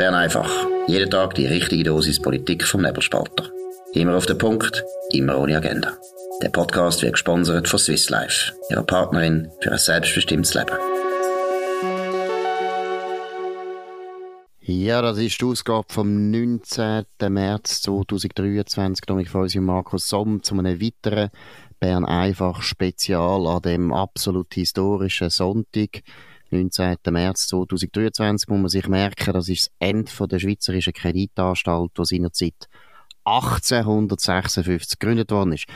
Bern einfach. Jeden Tag die richtige Dosis Politik vom Nebelspalter. Immer auf den Punkt, immer ohne Agenda. Der Podcast wird gesponsert von Swiss Life, ihrer Partnerin für ein selbstbestimmtes Leben. Ja, das ist die Ausgabe vom 19. März 2023. Dominik Feusi und Markus Somm zu einem weiteren Bern einfach Spezial an dem absolut historischen Sonntag. 19. März 2023 muss man sich merken, das ist das Ende der Schweizerischen Kreditanstalt, die seinerzeit 1856 gegründet worden ist.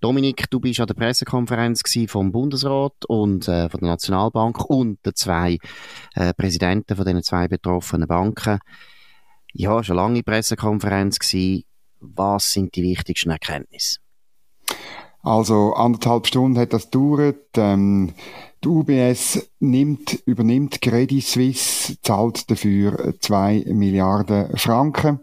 Dominik, du bist an der Pressekonferenz vom Bundesrat und äh, von der Nationalbank und den zwei äh, Präsidenten von den zwei betroffenen Banken. Ja, schon lange Pressekonferenz gewesen. Was sind die wichtigsten Erkenntnisse? Also anderthalb Stunden hat das gedauert. Ähm, die UBS nimmt, übernimmt Credit Suisse, zahlt dafür zwei Milliarden Franken.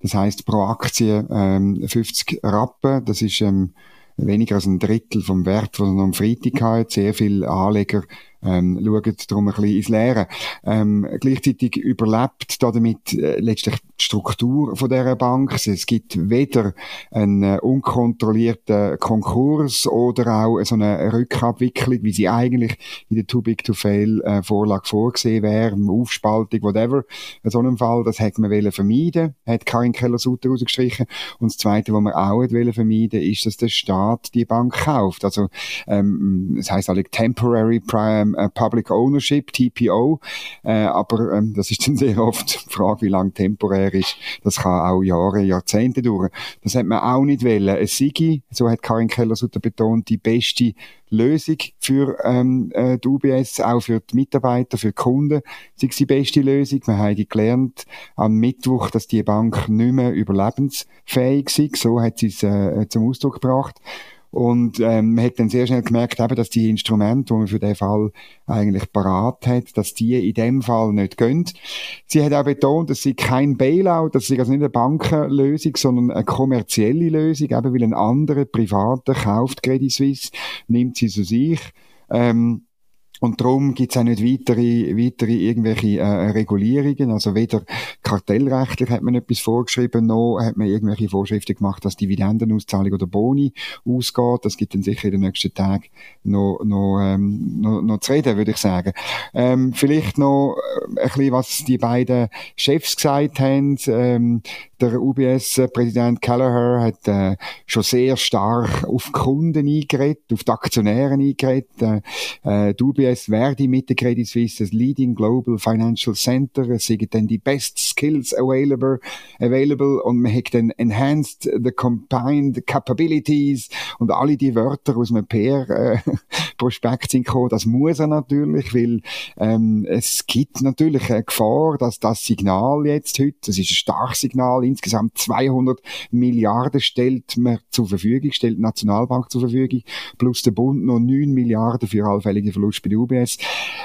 Das heißt pro Aktie ähm, 50 Rappen. Das ist ähm, weniger als ein Drittel vom Wert, den er am Freitag hat. Sehr viele Anleger ähm, schauen darum ein bisschen ins Leere. Ähm, gleichzeitig überlebt damit äh, letztlich die Struktur von dieser Bank. Es gibt weder einen äh, unkontrollierten Konkurs oder auch so eine Rückabwicklung, wie sie eigentlich in der Too Big to Fail äh, Vorlage vorgesehen wäre, Aufspaltung, whatever. In so einem Fall, das hätte man wollen vermeiden, hat Karin Keller-Sutter rausgestrichen. Und das Zweite, was man auch wollen vermeiden, ist, dass der Staat die Bank kauft. Also, ähm, das heißt alle Temporary Prime äh, Public Ownership, TPO. Äh, aber ähm, das ist dann sehr oft die Frage, wie lang temporär ist. Das kann auch Jahre, Jahrzehnte dauern. Das hat man auch nicht wollen. Es sei, so hat Karin Keller-Sutter betont, die beste Lösung für ähm, äh, die UBS, auch für die Mitarbeiter, für die Kunden, sei die beste Lösung. Wir haben gelernt am Mittwoch, dass die Bank nicht mehr überlebensfähig ist. So hat sie es äh, zum Ausdruck gebracht. Und ähm, man hat dann sehr schnell gemerkt, eben, dass die Instrumente, die man für den Fall eigentlich parat hat, dass die in dem Fall nicht gehen. Sie hat auch betont, dass sie kein Bailout, das ist also nicht eine Bankenlösung, sondern eine kommerzielle Lösung, eben weil ein anderer Privater kauft Credit Suisse, nimmt sie zu sich. Ähm, und darum gibt es auch nicht weitere, weitere irgendwelche äh, Regulierungen. Also weder kartellrechtlich hat man etwas vorgeschrieben, noch hat man irgendwelche Vorschriften gemacht, dass Dividendenauszahlung oder Boni ausgeht. Das gibt dann sicher in den nächsten Tagen noch, noch, ähm, noch, noch zu reden, würde ich sagen. Ähm, vielleicht noch äh, ein bisschen, was die beiden Chefs gesagt haben. Ähm, der UBS-Präsident Callagher hat äh, schon sehr stark auf Kunden eingeredet, auf die Aktionäre eingeredet. Äh, äh die UBS werde mit der Credit Suisse das Leading Global Financial Center. Es sind dann die best skills available, available und man hat dann enhanced the combined capabilities und alle die Wörter aus einem PR-Prospekt äh, sind gekommen. Das muss er natürlich, weil ähm, es gibt natürlich eine Gefahr, dass das Signal jetzt heute, das ist ein starkes Signal, insgesamt 200 Milliarden stellt man zur Verfügung, stellt die Nationalbank zur Verfügung, plus der Bund noch 9 Milliarden für allfällige Verluste bei der UBS.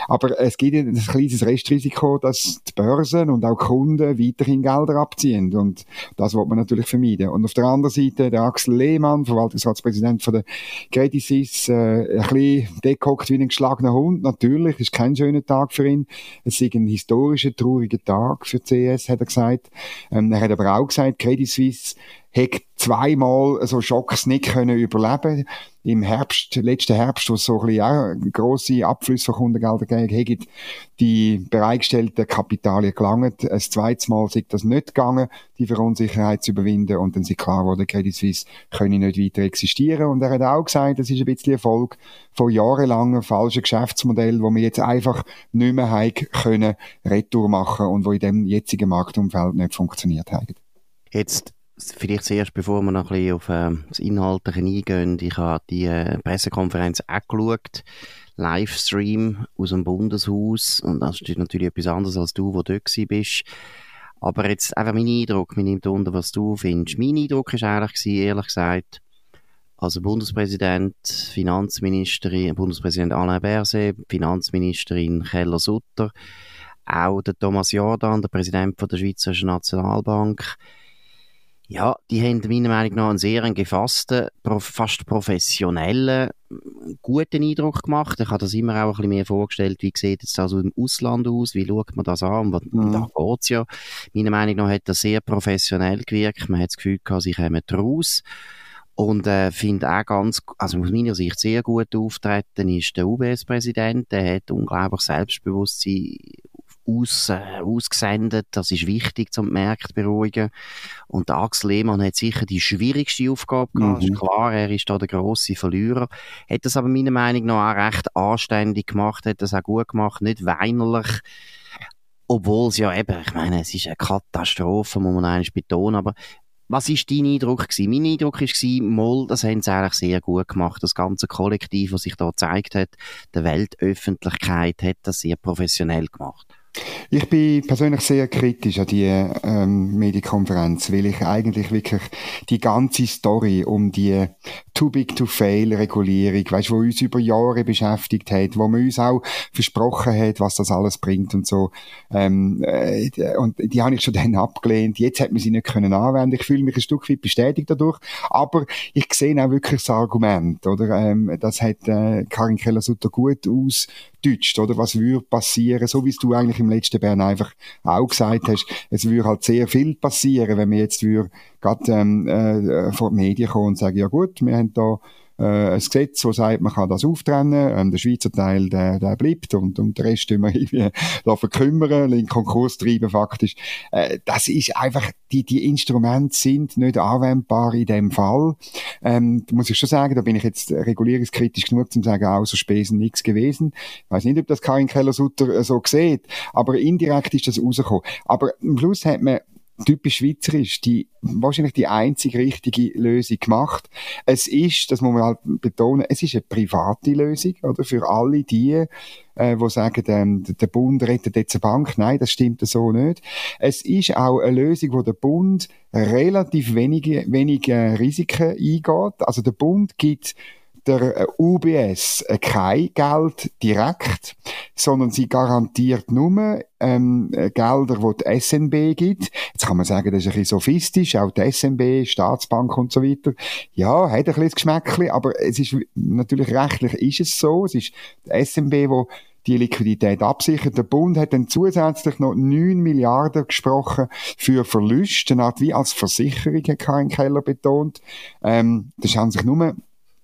Aber es gibt ein kleines Restrisiko, dass die Börsen und auch Kunden weiterhin Gelder abziehen. Und das wird man natürlich vermeiden. Und auf der anderen Seite der Axel Lehmann, Verwaltungsratspräsident von der Credit Suisse, äh, ein bisschen dekockt wie ein geschlagener Hund. Natürlich, ist kein schöner Tag für ihn. Es ist ein historischer, trauriger Tag für CS, hat er gesagt. Ähm, er hat aber auch gesagt, Credit Suisse hat zweimal so Schocks nicht können überleben Im Herbst, letzten Herbst, wo es so ein bisschen auch grosse Abflüsse von Kundengeldern gegeben haben die bereitgestellten Kapitalien gelangt. Ein zweites Mal ist das nicht gegangen, die Verunsicherheit zu überwinden und dann ist klar geworden, Credit Suisse können nicht weiter existieren. Und er hat auch gesagt, das ist ein bisschen Erfolg von jahrelangen falschen Geschäftsmodellen, wo wir jetzt einfach nicht mehr können, Retour machen und wo in dem jetzigen Marktumfeld nicht funktioniert haben. Jetzt vielleicht zuerst, bevor wir noch ein bisschen auf äh, das Inhaltliche eingehen, ich habe die äh, Pressekonferenz auch geschaut, Livestream aus dem Bundeshaus und das ist natürlich etwas anderes als du, wo du dort bist. Aber jetzt einfach mein Eindruck, mir nimmt unter, was du findest. Mein Eindruck war eigentlich, ehrlich gesagt, also Bundespräsident, Finanzministerin, Bundespräsident Alain Berset, Finanzministerin Keller-Sutter, auch der Thomas Jordan, der Präsident von der Schweizerischen Nationalbank, Ja, die haben meiner Meinung nach einen sehr gefassten, fast professionellen, guten Eindruck gemacht. Ich habe das immer auch ein bisschen mehr vorgestellt, wie sieht es das im Ausland aus, wie schaut man das an, und mhm. da geht's ja. Meiner Meinung nach hat das sehr professionell gewirkt. Man hat das Gefühl gehabt, sie kommen raus. Und äh, finde auch ganz, also aus meiner Sicht sehr gut auftreten ist der UBS-Präsident. Der hat unglaublich Selbstbewusstsein aus, äh, ausgesendet. Das ist wichtig, um die Märkte zu beruhigen. Und Axel Lehmann hat sicher die schwierigste Aufgabe gehabt. Mhm. Ist klar, er ist da der grosse Verlierer. Hat das aber meiner Meinung nach auch recht anständig gemacht, hat das auch gut gemacht, nicht weinerlich. Obwohl es ja eben, ich meine, es ist eine Katastrophe, muss man eigentlich betonen, aber was ist dein Eindruck gewesen? Mein Eindruck war, Moll, das haben sie eigentlich sehr gut gemacht. Das ganze Kollektiv, was sich da gezeigt hat, der Weltöffentlichkeit hat das sehr professionell gemacht. Ich bin persönlich sehr kritisch an die ähm, Medienkonferenz, weil ich eigentlich wirklich die ganze Story um die Too Big to Fail Regulierung, weißt, wo uns über Jahre beschäftigt hat, wo man uns auch versprochen hat, was das alles bringt und so, ähm, äh, und die habe ich schon dann abgelehnt. Jetzt hat man sie nicht können anwenden. Ich fühle mich ein Stück weit bestätigt dadurch, aber ich sehe auch wirklich das Argument, oder? Ähm, das hat äh, Karin Keller-Sutter gut aus deutscht, oder? Was würde passieren? So wie es du eigentlich im letzten Bern einfach auch gesagt hast. Es würde halt sehr viel passieren, wenn wir jetzt würde, gerade, ähm, äh, vor die Medien kommen und sagen, ja gut, wir haben da äh, ein Gesetz, das sagt, man kann das auftrennen, ähm, der Schweizer Teil, der, der bleibt und, und der Rest tun wir irgendwie verkümmern, in Konkurs treiben faktisch. Äh, das ist einfach, die, die Instrumente sind nicht anwendbar in dem Fall. Ähm, muss ich schon sagen, da bin ich jetzt regulierungskritisch genug, zum zu sagen, außer Spesen nichts gewesen. Ich weiß nicht, ob das Karin Keller-Sutter äh, so sieht, aber indirekt ist das rausgekommen. Aber am Schluss hat man typisch schweizerisch, die, wahrscheinlich die einzige richtige Lösung gemacht. Es ist, das muss man halt betonen, es ist eine private Lösung, oder? Für alle die, äh, die sagen, ähm, der Bund rettet jetzt eine Bank. Nein, das stimmt so nicht. Es ist auch eine Lösung, wo der Bund relativ wenige, wenige Risiken eingeht. Also der Bund gibt der äh, UBS äh, kein Geld direkt, sondern sie garantiert nur ähm, äh, Gelder, die die SNB gibt. Jetzt kann man sagen, das ist ein bisschen sophistisch, auch die SNB, Staatsbank und so weiter. Ja, hat ein bisschen das Geschmäckchen, aber es ist natürlich rechtlich ist es so. Es ist die SNB, wo die Liquidität absichert. Der Bund hat dann zusätzlich noch 9 Milliarden gesprochen für Verluste, eine Art wie als Versicherung, hat Karin Keller betont. Ähm, das haben sich nur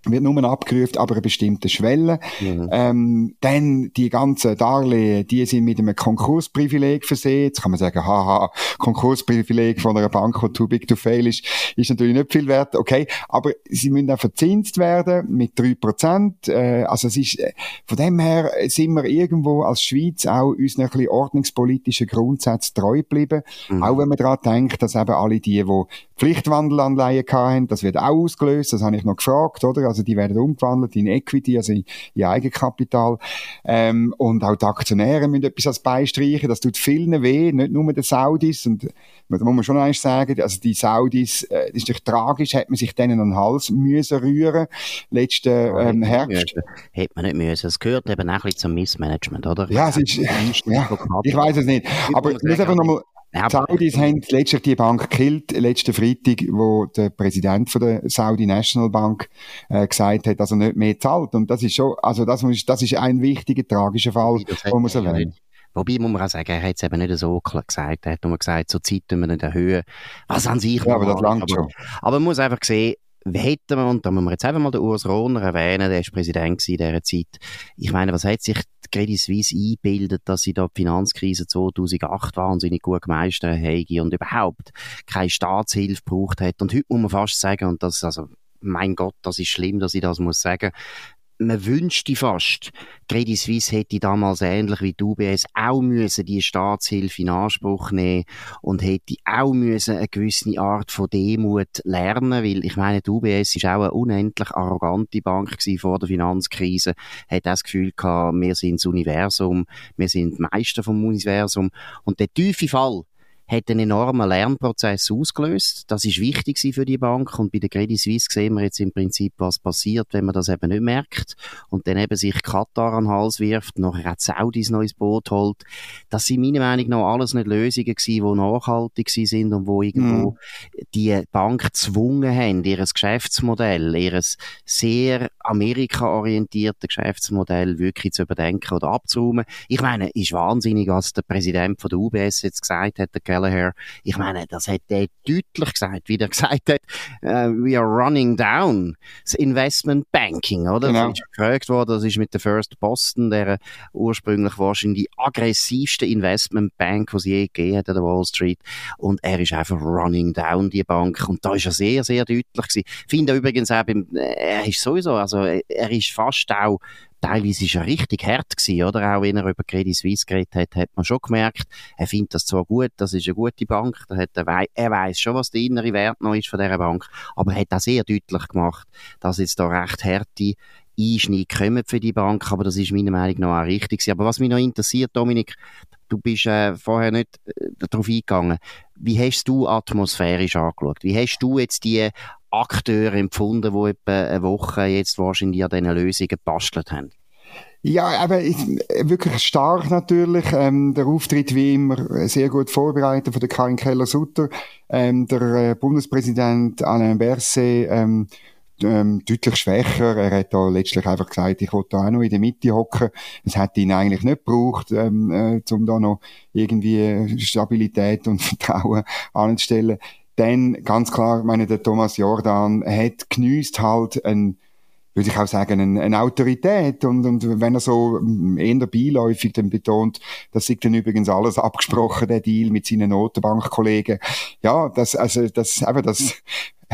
wird nur abgerufen, aber eine bestimmte Schwelle. Mhm. Ähm, dann die ganzen Darlehen, die sind mit einem Konkursprivileg versehen. Jetzt kann man sagen, haha, Konkursprivileg von einer Bank, die too big to fail ist, ist natürlich nicht viel wert. Okay, aber sie müssen auch verzinst werden mit drei Prozent. Äh, also es ist, äh, von dem her sind wir irgendwo als Schweiz auch uns ein bisschen ordnungspolitischen Grundsätzen treu geblieben. Mhm. Auch wenn man daran denkt, dass eben alle die, die Pflichtwandelanleihen hatten, das wird auch ausgelöst, das habe ich noch gefragt, oder? Also die werden umgewandelt in Equity, also in, in Eigenkapital. Ähm, und auch die Aktionäre müssen etwas als beistreichen. Das tut vielen weh, nicht nur den Saudis. Und da muss man schon eins sagen, also die Saudis, äh, das ist doch tragisch, hat man sich denen an den Hals müssen rühren, letzten ähm, Herbst. Hätte man nicht müssen. Es gehört eben auch ein bisschen zum Missmanagement, oder? Ja, es ist, ja, ich weiß es nicht. Aber ich muss einfach nochmal, ja, die Saudis haben letztlich die Bank gekillt, letzten Freitag, wo der Präsident von der Saudi National Bank äh, gesagt hat, dass er nicht mehr zahlt. Und das ist schon, also das, muss, das ist ein wichtiger, tragischer Fall, wo man so erwähnt. Wobei muss man auch sagen, er hat es eben nicht so klar gesagt. Er hat nur gesagt, zur Zeit tun wir nicht erhöhen. Was an sich Ja, aber das langt schon. Aber man muss einfach sehen, hätten wir, und da müssen wir jetzt einfach mal den Urs Rohner erwähnen, der ist Präsident in dieser Zeit. Ich meine, was hat sich Credit Suisse einbildet, dass sie da die Finanzkrise 2008 wahnsinnig gut gemeistert haben und überhaupt keine Staatshilfe gebraucht hat. Und heute muss man fast sagen, und das, also, mein Gott, das ist schlimm, dass ich das muss sagen, man wünschte fast, Credit Suisse hätte damals ähnlich wie die UBS auch müssen die Staatshilfe in Anspruch nehmen und hätte auch müssen eine gewisse Art von Demut lernen, weil ich meine, die UBS ist auch eine unendlich arrogante Bank vor der Finanzkrise, hat das Gefühl gehabt, wir sind das Universum, wir sind Meister vom Universum. Und der tiefe Fall hat einen enormen Lernprozess ausgelöst. Das ist wichtig für die Bank und bei der Credit Suisse sehen wir jetzt im Prinzip, was passiert, wenn man das eben nicht merkt und dann eben sich Katar an den Hals wirft, nachher auch Saudis ins Boot holt. Das sind meiner Meinung nach alles nicht Lösungen gewesen, die nachhaltig sind und wo irgendwo mm. die Bank gezwungen haben, ihr Geschäftsmodell, ihr sehr Amerika-orientierte Geschäftsmodell wirklich zu überdenken oder abzuräumen. Ich meine, ist wahnsinnig, was der Präsident von der UBS jetzt gesagt hat, der Gallagher. Ich meine, das hat er deutlich gesagt, wie er gesagt hat, uh, we are running down das Investment Banking, oder? Genau. Das ist gefragt worden, das ist mit der First Boston, der ursprünglich wahrscheinlich die aggressivste Investment Bank, die es je gegeben hat an der Wall Street. Und er ist einfach running down, die Bank. Und da ist er sehr, sehr deutlich gewesen. Ich finde übrigens auch beim, er ist sowieso, also er ist fast auch teilweise ist er richtig hart gewesen, oder? Auch wenn er über Credit Suisse geredet hat, hat man schon gemerkt, er findet das zwar gut, das ist eine gute Bank, er, eine, er weiß schon, was der innere Wert noch ist von dieser Bank, aber er hat auch sehr deutlich gemacht, dass jetzt da recht harte Einschnitt kommen für die Bank, aber das ist meiner Meinung nach auch richtig Aber was mich noch interessiert, Dominik, du bist äh, vorher nicht äh, darauf eingegangen. Wie hast du atmosphärisch angeschaut? Wie hast du jetzt die Akteure empfunden, die etwa eine Woche jetzt wahrscheinlich an diesen Lösungen gebastelt haben? Ja, aber wirklich stark natürlich. Ähm, der Auftritt wie immer sehr gut vorbereitet von der Karin Keller-Sutter. Ähm, der äh, Bundespräsident Alain Berset ähm, ähm, deutlich schwächer. Er hat da letztlich einfach gesagt, ich wollte da auch noch in der Mitte hocken. Es hätte ihn eigentlich nicht gebraucht, ähm, äh, um da noch irgendwie Stabilität und Vertrauen anzustellen. Dann ganz klar, ich meine, der Thomas Jordan hat genüsst halt ein würde ich auch sagen, eine, eine Autorität. Und, und wenn er so eher beiläufig dann betont, das ist dann übrigens alles abgesprochen, der Deal mit seinen Notenbankkollegen. Ja, das, also, das, eben, das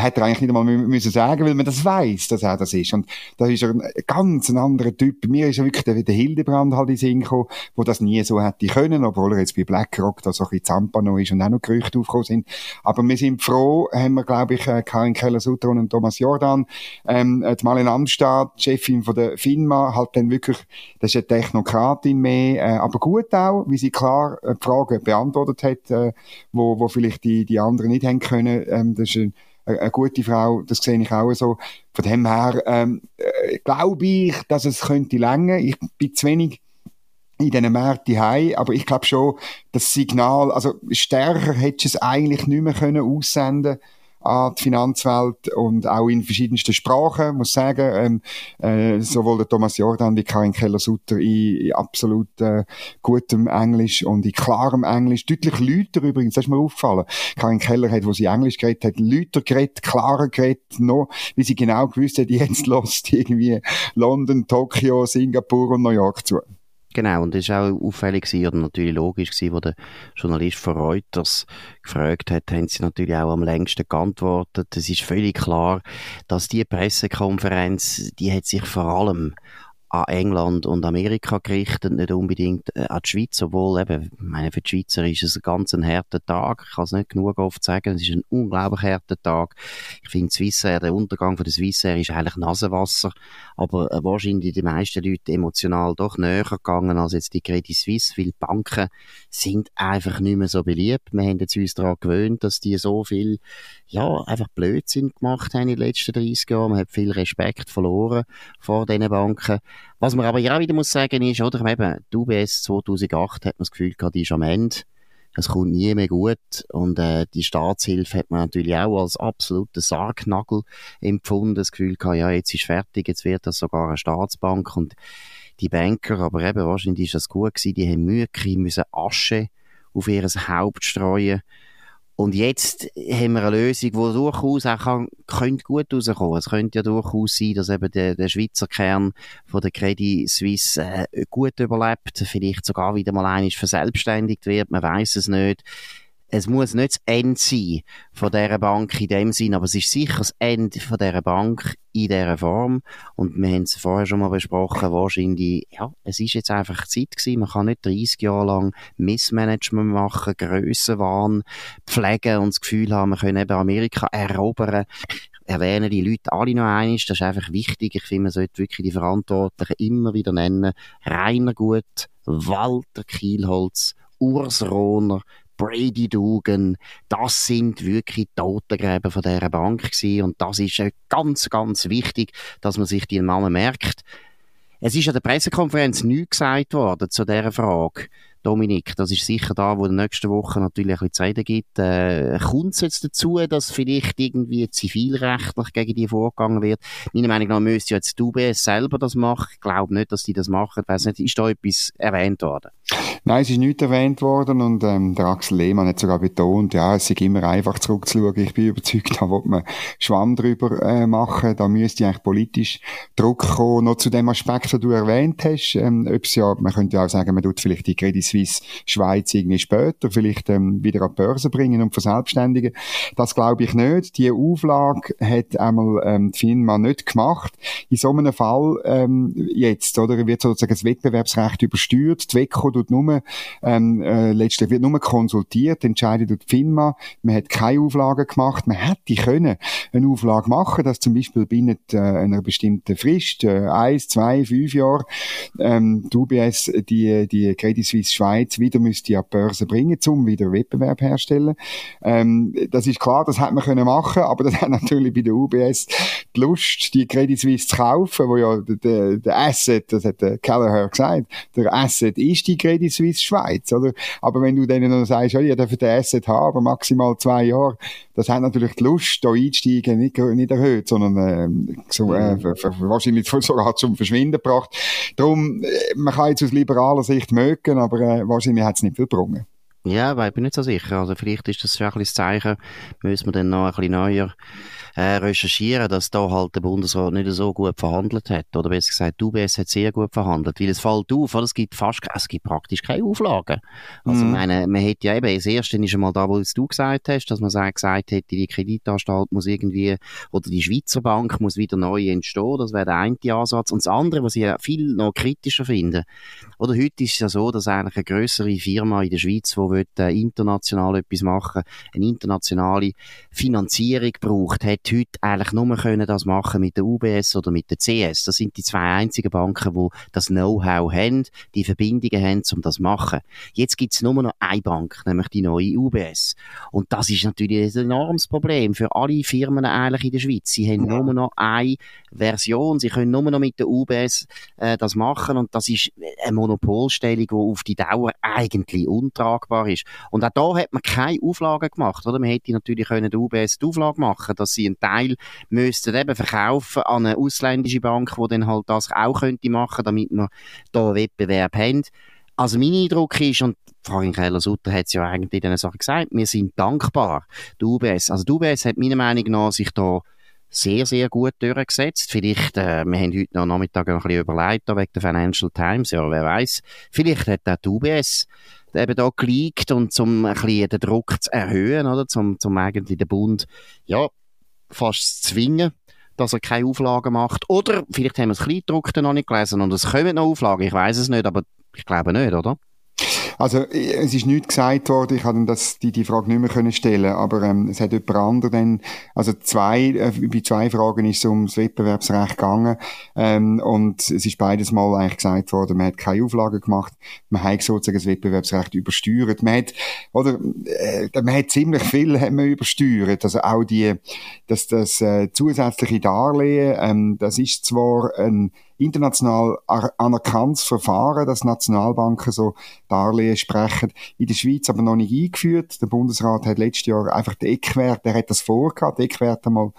hätte er eigentlich nicht einmal müssen sagen, weil man das weiß, dass er das ist. Und da ist er ein ganz ein anderer Typ. Mir ist er wirklich der, der Hildebrand halt in Sinn gekommen, wo das nie so hätte können, obwohl er jetzt bei BlackRock da so ein bisschen Zampano ist und auch noch Gerüchte aufgekommen sind. Aber wir sind froh, haben wir, glaube ich, äh, Karin Keller-Sutter und Thomas Jordan, ähm, die Marlene Amstadt, Chefin von der FINMA, halt dann wirklich, das ist eine Technokratin mehr, äh, aber gut auch, wie sie klar äh, Fragen beantwortet hat, äh, wo, wo vielleicht die, die anderen nicht haben können. Ähm, das ist ein, eine gute Frau, das sehe ich auch so. Von dem her ähm, äh, glaube ich, dass es könnte länger. Ich bin zu wenig in diesen Märkten heim, aber ich glaube schon, das Signal, also stärker hätte es eigentlich nicht mehr können aussenden an die Finanzwelt und auch in verschiedensten Sprachen, muss sagen. Ähm, äh, sowohl der Thomas Jordan wie Karin Keller-Sutter in, in absolut äh, gutem Englisch und in klarem Englisch. Deutlich lauter übrigens, das ist mir aufgefallen. Karin Keller hat, wo sie Englisch geredet hat, lauter geredet, klarer geredet, noch, wie sie genau gewusst hat, jetzt lost irgendwie London, Tokio, Singapur und New York zu. Genau, und das war auch auffällig gewesen, oder natürlich logisch gewesen, wo der Journalist von Reuters gefragt hat, haben sie natürlich auch am längsten geantwortet. Es ist völlig klar, dass die Pressekonferenz, die hat sich vor allem an England und Amerika gerichtet, nicht unbedingt äh, an die Schweiz, obwohl eben, ich meine, für die Schweizer ist es ein ganz ein harter Tag. Ich kann es nicht genug oft sagen, es ist ein unglaublich harter Tag. Ich finde Swissair, der Untergang von der Swissair ist eigentlich Nasenwasser, aber äh, wahrscheinlich die meisten Leute emotional doch näher gegangen als jetzt die Credit Suisse, weil Banken sind einfach nicht mehr so beliebt. Wir haben jetzt uns daran gewöhnt, dass die so viel, ja, einfach Blödsinn gemacht haben in den letzten 30 Jahren. Man hat viel Respekt verloren vor diesen Banken. Was man aber ja wieder muss sagen ist, oder, eben, die UBS 2008 hat man das Gefühl gehabt, die ist am Ende. Es kommt nie mehr gut. Und äh, die Staatshilfe hat man natürlich auch als absoluten Sargnagel empfunden. Das Gefühl gehabt, ja, jetzt ist fertig, jetzt wird das sogar eine Staatsbank. Und die Banker, aber eben wahrscheinlich ist das gut gewesen, die haben Mühe müssen Asche auf ihr Haupt streuen und jetzt haben wir eine Lösung, die durchaus auch kann, könnte gut rauskommen. Es könnte ja durchaus sein, dass eben der, der Schweizer Kern von der Credit Suisse äh, gut überlebt, vielleicht sogar wieder mal einig verselbstständigt wird, man weiß es nicht es muss nicht das Ende sein von dieser Bank in dem Sinn, aber es ist sicher das Ende von dieser Bank in dieser Form. Und wir haben es vorher schon mal besprochen, wahrscheinlich, ja, es ist jetzt einfach Zeit gewesen. Man kann nicht 30 Jahre lang Missmanagement machen, Grössenwahn pflegen und das Gefühl haben, wir können eben Amerika erobern erwähnen die Leute alle noch einmal. Das ist einfach wichtig. Ich finde, man sollte wirklich die Verantwortlichen immer wieder nennen. Rainer Gut, Walter Kielholz, Urs Rohner, Brady Dugan, das sind wirklich Totengräber von dieser Bank gewesen. Und das ist ganz, ganz wichtig, dass man sich die Namen merkt. Es ist an der Pressekonferenz nichts gesagt worden zu dieser Frage. Dominik, das ist sicher da, wo in der nächsten Woche natürlich ein bisschen reden gibt. Äh, Kommt es jetzt dazu, dass vielleicht irgendwie zivilrechtlich gegen die vorgegangen wird? Meiner Meinung nach müsste jetzt die UBS selber das machen. Ich glaube nicht, dass die das machen. Ich weiss nicht, ist da etwas erwähnt worden? Nein, es ist nicht erwähnt worden und ähm, der Axel Lehmann hat sogar betont, ja, es ist immer einfach zurückzuschauen. Ich bin überzeugt, da wird man Schwamm drüber äh, machen. Da müsste eigentlich politisch Druck kommen. Noch zu dem Aspekt, den du erwähnt hast, ähm, ob's ja, man könnte ja auch sagen, man tut vielleicht die Credit Suisse Schweiz irgendwie später vielleicht ähm, wieder an die Börse bringen und verselbstständigen. Das glaube ich nicht. Die Auflage hat einmal ähm, die FINMA nicht gemacht. In so einem Fall ähm, jetzt, oder, wird sozusagen das Wettbewerbsrecht übersteuert. Die WECO tut nur, ähm, äh, letztlich wird nur konsultiert, entscheidet die FINMA. Man hat keine Auflagen gemacht. Man hätte können eine Auflage machen, dass zum Beispiel binnen äh, einer bestimmten Frist, äh, eins, zwei, fünf Jahre, ähm, die UBS die, die Credit Suisse Schweiz wieder müsste an die Börse bringen, um wieder Wettbewerb herzustellen. Ähm, das ist klar, das hätte man können machen, aber das hat natürlich bei der UBS die Lust, die Credit Suisse zu kaufen, wo ja der, der Asset, das hat der Kelleher gesagt, der Asset ist die Credit Suisse Schweiz, oder? Aber wenn du denen noch sagst, ja, ihr dürft den Asset haben, maximal zwei Jahre, das hat natürlich die Lust, da einsteigen, nicht, nicht erhöht, sondern äh, so, äh, mhm. wahrscheinlich sogar zum Verschwinden gebracht. Darum, äh, man kann jetzt aus liberaler Sicht mögen, aber äh, wahrscheinlich hat es nicht viel gebrungen. Ja, aber ich bin nicht so sicher. Also vielleicht ist das schon ein bisschen das Zeichen, müssen wir dann noch ein bisschen neuer äh, recherchieren, dass da halt der Bundesrat nicht so gut verhandelt hat. Oder besser gesagt, die UBS hat sehr gut verhandelt. Weil es fällt auf, oder? es gibt fast, es gibt praktisch keine Auflagen. Also, mhm. meine, man hätte ja eben, das erste ist einmal da, wo du gesagt hast, dass man gesagt hätte, die Kreditanstalt muss irgendwie, oder die Schweizer Bank muss wieder neu entstehen. Das wäre der eine Ansatz. Und das andere, was ich ja viel noch kritischer finde, oder heute ist es ja so, dass eigentlich eine größere Firma in der Schweiz, die will, äh, international etwas machen, eine internationale Finanzierung braucht, hat heute eigentlich nur können das machen mit der UBS oder mit der CS. Das sind die zwei einzigen Banken, die das Know-how haben, die Verbindungen haben, um das zu machen. Jetzt gibt es nur noch eine Bank, nämlich die neue UBS. Und das ist natürlich ein enormes Problem für alle Firmen eigentlich in der Schweiz. Sie haben ja. nur noch eine Version, sie können nur noch mit der UBS äh, das machen und das ist eine Monopolstellung, die auf die Dauer eigentlich untragbar ist. Und auch da hat man keine Auflagen gemacht, oder? Man hätte natürlich können der UBS die Auflage machen, dass sie einen Teil müssten eben verkaufen an eine ausländische Bank, die dann halt das auch könnte machen, damit wir da Wettbewerb haben. Also mein Eindruck ist, und Frau Keller-Sutter hat es ja eigentlich in dieser Sache gesagt, wir sind dankbar, der UBS. Also der UBS hat meiner Meinung nach sich da sehr, sehr gut durchgesetzt. Vielleicht, äh, wir haben heute noch Nachmittag noch ein bisschen überlegt, da wegen der Financial Times, ja, wer weiß. Vielleicht hat auch die UBS eben da geleakt und zum ein bisschen den Druck zu erhöhen, oder? Zum, zum eigentlich den Bund, ja, fast zwingen, dass er keine Auflagen macht. Oder vielleicht haben wir das Kleindruck noch nicht gelesen und es kommen noch Auflagen, ich weiß es nicht, aber ich glaube nicht, oder? Also, es ist nichts gesagt worden, ich das, die, die Frage nicht mehr können stellen, aber ähm, es hat jemand anderes dann, also zwei, äh, bei zwei Fragen ist es ums Wettbewerbsrecht gegangen. Ähm, und es ist beides mal eigentlich gesagt worden, man hat keine Auflagen gemacht, man hat sozusagen das Wettbewerbsrecht übersteuert, man hat, oder, äh, man hat ziemlich viel hat man übersteuert, also auch die, dass das äh, zusätzliche Darlehen, ähm, das ist zwar ein international anerkanntes Verfahren, dass Nationalbanken so Darlehen sprechen. In der Schweiz aber noch nicht eingeführt. Der Bundesrat hat letztes Jahr einfach die Eckwerte, der hat das vorgehabt, die Eckwerte mal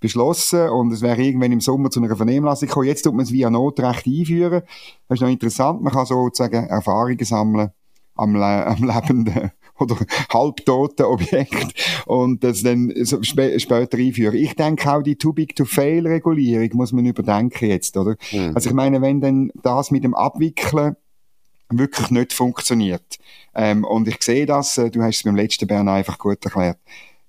beschlossen und es wäre irgendwann im Sommer zu einer Vernehmlassung gekommen. Jetzt tut man es via Notrecht einführen. Das ist noch interessant. Man kann sozusagen Erfahrungen sammeln am, Le am lebenden oder halbtoten Objekt und das dann spä später einführen. Ich denke auch die Too Big to Fail Regulierung muss man überdenken jetzt, oder? Mhm. Also ich meine, wenn dann das mit dem Abwickeln wirklich nicht funktioniert. Ähm, und ich sehe das, äh, du hast es beim letzten Bern einfach gut erklärt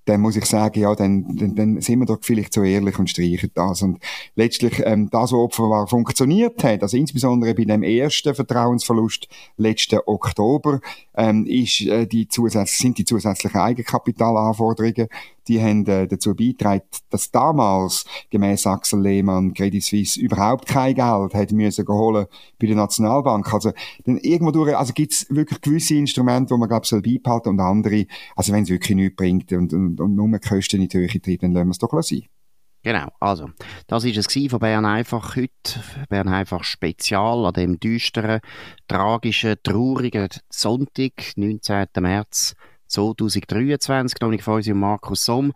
dann muss ich sagen, ja, dann, dann, dann sind wir doch vielleicht so ehrlich und streichen das. Und letztlich, ähm, das, was offenbar funktioniert hat, also insbesondere bei dem ersten Vertrauensverlust letzten Oktober, ähm, ist, äh, die zusätzlich, sind die zusätzlichen Eigenkapitalanforderungen die haben äh, dazu beigetragen, dass damals, gemäß Axel Lehmann, Credit Suisse überhaupt kein Geld hat müssen holen bei der Nationalbank. Also, dann irgendwo durch, also gibt's wirklich gewisse Instrumente, wo man, glaube soll beibehalten und andere, also wenn es wirklich nichts bringt und, und, und nur Kosten in die Höhe treibt, dann lassen wir es doch sein. Genau, also, das ist es von Bern einfach heute. Bern einfach Spezial an dem düsteren, tragischen, traurigen Sonntag, 19. März 2023, noch von uns und Markus Somm.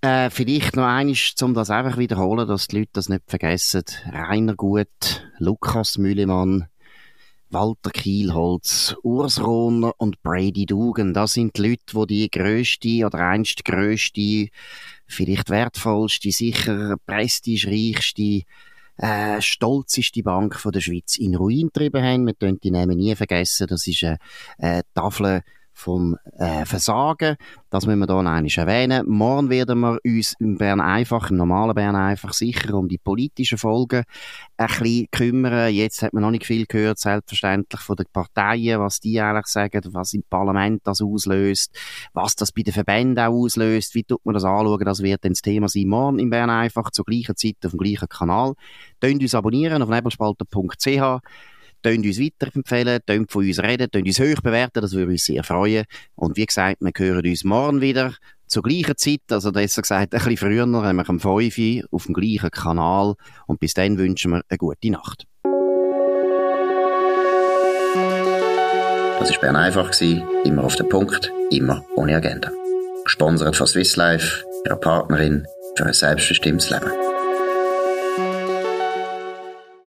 Äh, vielleicht noch eines, um das einfach wiederholen, dass die Leute das nicht vergessen. Rainer Gut, Lukas Mühlemann, Walter Kielholz, Urs Rohner und Brady Dugan. Das sind die Leute, die die grösste oder einst grösste, vielleicht wertvollste, sicher prestigereichste, äh, stolzeste Bank von der Schweiz in Ruin getrieben haben. Wir dürfen die Namen nie vergessen. Das ist eine, eine Tafel vom äh, Versagen. Das müssen wir hier noch einmal erwähnen. Morgen werden wir uns im Bern einfach, im normalen Bern einfach sicher um die politischen Folgen ein bisschen kümmern. Jetzt hat man noch nicht viel gehört, selbstverständlich von den Parteien, was die eigentlich sagen, was im Parlament das auslöst, was das bei den Verbänden auch auslöst, wie tut man das anschauen, das wird dann das Thema sein. Morgen im Bern einfach zur gleichen Zeit auf dem gleichen Kanal. Könnt uns abonnieren auf nebelspalter.ch Tönt uns weiterempfehlen, tönt von uns reden, tönt uns hoch bewerten, das würde uns sehr freuen. Und wie gesagt, wir hören uns morgen wieder zur gleichen Zeit, also besser gesagt ein bisschen früher, nämlich um 5 Uhr auf dem gleichen Kanal. Und bis dann wünschen wir eine gute Nacht. Das war Bern einfach, immer auf den Punkt, immer ohne Agenda. Gesponsert von Swiss Life, ihrer Partnerin für ein selbstbestimmtes Leben.